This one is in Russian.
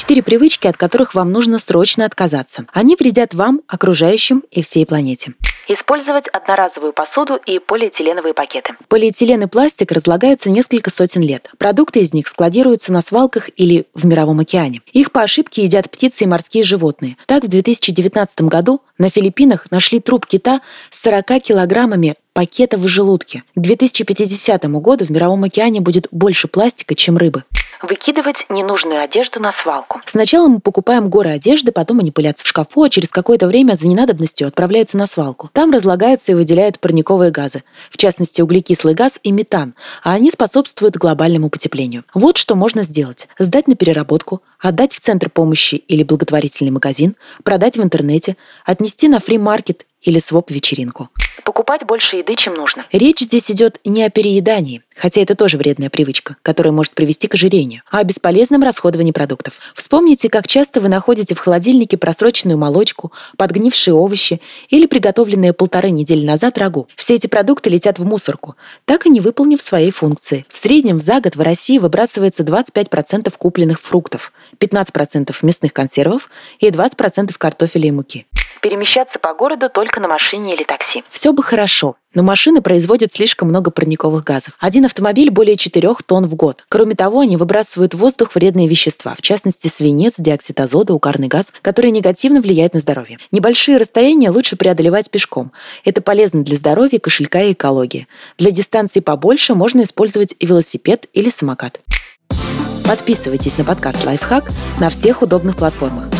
Четыре привычки, от которых вам нужно срочно отказаться. Они вредят вам, окружающим и всей планете. Использовать одноразовую посуду и полиэтиленовые пакеты. Полиэтилен и пластик разлагаются несколько сотен лет. Продукты из них складируются на свалках или в мировом океане. Их по ошибке едят птицы и морские животные. Так, в 2019 году на Филиппинах нашли труп кита с 40 килограммами пакетов в желудке. К 2050 году в мировом океане будет больше пластика, чем рыбы. Выкидывать ненужную одежду на свалку. Сначала мы покупаем горы одежды, потом они пылятся в шкафу, а через какое-то время за ненадобностью отправляются на свалку. Там разлагаются и выделяют парниковые газы, в частности углекислый газ и метан, а они способствуют глобальному потеплению. Вот что можно сделать. Сдать на переработку, отдать в центр помощи или благотворительный магазин, продать в интернете, отнести на фри-маркет или своп-вечеринку. Покупать больше еды, чем нужно. Речь здесь идет не о переедании, хотя это тоже вредная привычка, которая может привести к ожирению, а о бесполезном расходовании продуктов. Вспомните, как часто вы находите в холодильнике просроченную молочку, подгнившие овощи или приготовленные полторы недели назад рагу. Все эти продукты летят в мусорку, так и не выполнив своей функции. В среднем за год в России выбрасывается 25% купленных фруктов, 15% мясных консервов и 20% картофеля и муки перемещаться по городу только на машине или такси. Все бы хорошо, но машины производят слишком много парниковых газов. Один автомобиль более 4 тонн в год. Кроме того, они выбрасывают в воздух вредные вещества, в частности свинец, диоксид азота, угарный газ, которые негативно влияют на здоровье. Небольшие расстояния лучше преодолевать пешком. Это полезно для здоровья, кошелька и экологии. Для дистанции побольше можно использовать велосипед или самокат. Подписывайтесь на подкаст «Лайфхак» на всех удобных платформах –